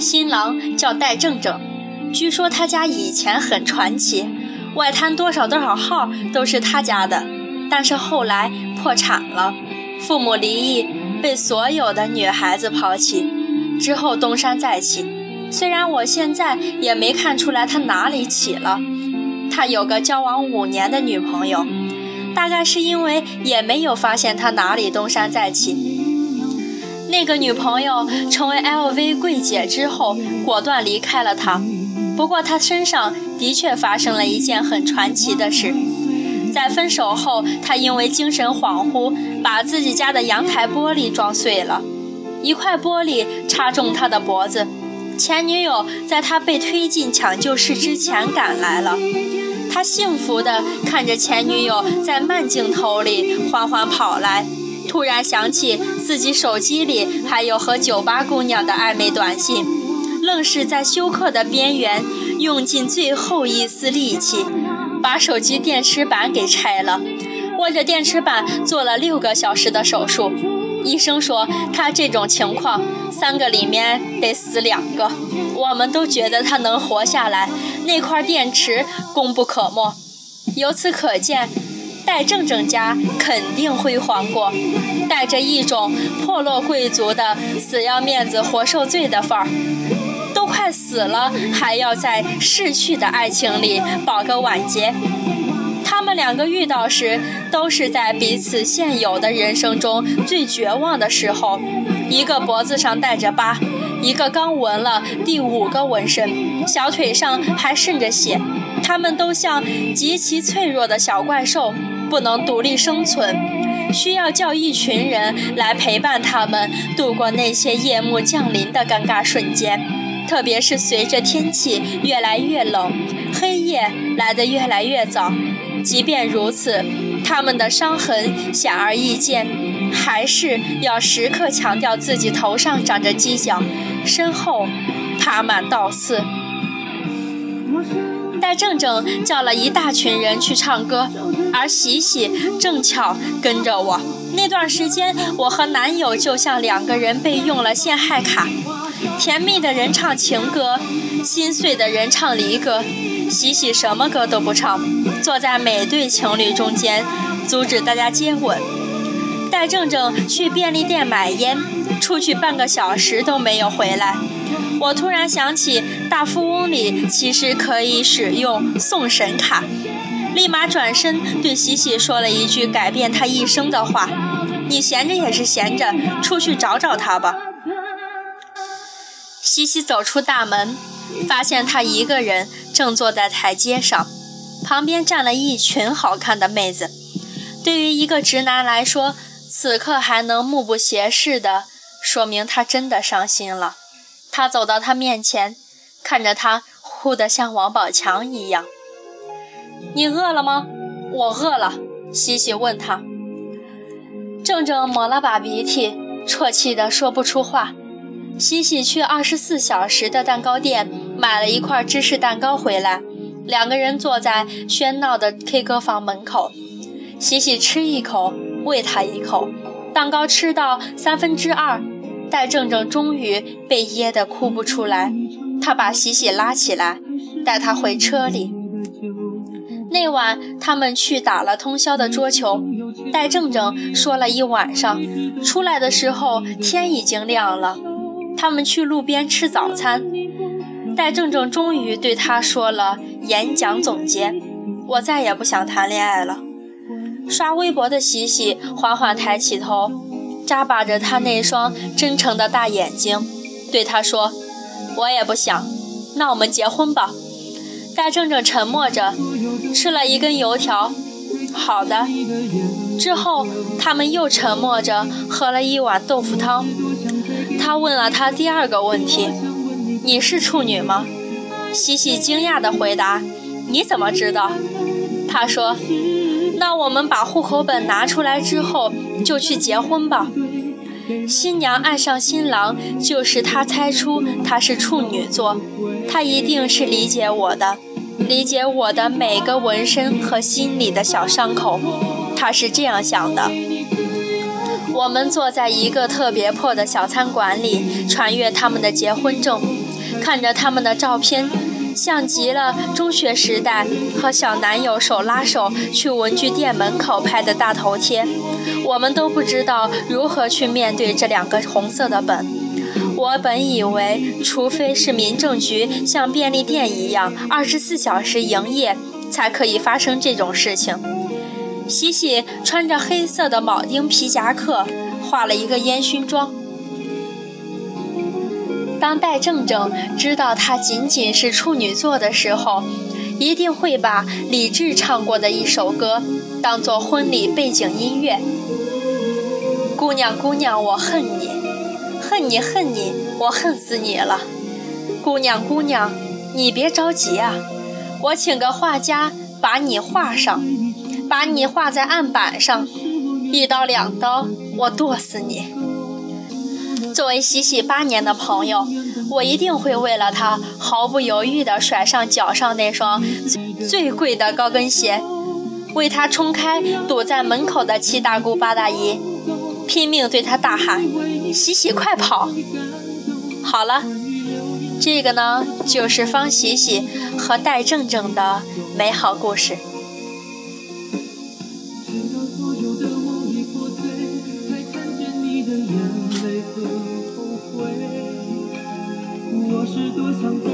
新郎叫戴正正，据说他家以前很传奇，外滩多少多少号都是他家的，但是后来破产了，父母离异，被所有的女孩子抛弃，之后东山再起。虽然我现在也没看出来他哪里起了，他有个交往五年的女朋友，大概是因为也没有发现他哪里东山再起。那个女朋友成为 LV 柜姐之后，果断离开了他。不过他身上的确发生了一件很传奇的事，在分手后，他因为精神恍惚，把自己家的阳台玻璃撞碎了，一块玻璃插中他的脖子。前女友在他被推进抢救室之前赶来了，他幸福地看着前女友在慢镜头里缓缓跑来。突然想起自己手机里还有和酒吧姑娘的暧昧短信，愣是在休克的边缘用尽最后一丝力气，把手机电池板给拆了，握着电池板做了六个小时的手术。医生说他这种情况，三个里面得死两个。我们都觉得他能活下来，那块电池功不可没。由此可见。在正正家肯定辉煌过，带着一种破落贵族的死要面子活受罪的范儿，都快死了还要在逝去的爱情里保个晚节。他们两个遇到时，都是在彼此现有的人生中最绝望的时候。一个脖子上带着疤，一个刚纹了第五个纹身，小腿上还渗着血。他们都像极其脆弱的小怪兽。不能独立生存，需要叫一群人来陪伴他们度过那些夜幕降临的尴尬瞬间。特别是随着天气越来越冷，黑夜来得越来越早。即便如此，他们的伤痕显而易见，还是要时刻强调自己头上长着犄角，身后爬满倒刺。戴正正叫了一大群人去唱歌。而喜喜正巧跟着我，那段时间我和男友就像两个人被用了陷害卡，甜蜜的人唱情歌，心碎的人唱离歌，喜喜什么歌都不唱，坐在每对情侣中间，阻止大家接吻。戴正正去便利店买烟，出去半个小时都没有回来。我突然想起大富翁里其实可以使用送神卡。立马转身对西西说了一句改变他一生的话：“你闲着也是闲着，出去找找他吧。”西西走出大门，发现他一个人正坐在台阶上，旁边站了一群好看的妹子。对于一个直男来说，此刻还能目不斜视的，说明他真的伤心了。他走到他面前，看着他，哭得像王宝强一样。你饿了吗？我饿了。西西问他。正正抹了把鼻涕，啜泣的说不出话。西西去二十四小时的蛋糕店买了一块芝士蛋糕回来，两个人坐在喧闹的 K 歌房门口。喜喜吃一口，喂他一口，蛋糕吃到三分之二，戴正正终于被噎得哭不出来。他把喜喜拉起来，带他回车里。那晚他们去打了通宵的桌球，戴正正说了一晚上，出来的时候天已经亮了。他们去路边吃早餐，戴正正终于对他说了演讲总结：“我再也不想谈恋爱了。”刷微博的喜喜缓缓抬起头，眨巴着他那双真诚的大眼睛，对他说：“我也不想，那我们结婚吧。”戴正正沉默着。吃了一根油条，好的。之后，他们又沉默着喝了一碗豆腐汤。他问了他第二个问题：“你是处女吗？”西西惊讶地回答：“你怎么知道？”他说：“那我们把户口本拿出来之后，就去结婚吧。”新娘爱上新郎，就是她猜出他是处女座，她一定是理解我的。理解我的每个纹身和心里的小伤口，他是这样想的。我们坐在一个特别破的小餐馆里，传阅他们的结婚证，看着他们的照片，像极了中学时代和小男友手拉手去文具店门口拍的大头贴。我们都不知道如何去面对这两个红色的本。我本以为，除非是民政局像便利店一样二十四小时营业，才可以发生这种事情。喜喜穿着黑色的铆钉皮夹克，化了一个烟熏妆。当戴正正知道她仅仅是处女座的时候，一定会把李志唱过的一首歌当做婚礼背景音乐。姑娘，姑娘，我恨你，恨你，恨你，我恨死你了。姑娘，姑娘，你别着急啊，我请个画家把你画上。把你画在案板上，一刀两刀，我剁死你。作为喜喜八年的朋友，我一定会为了他毫不犹豫地甩上脚上那双最贵的高跟鞋，为他冲开堵在门口的七大姑八大姨，拼命对他大喊：“喜喜，快跑！”好了，这个呢，就是方喜喜和戴正正的美好故事。我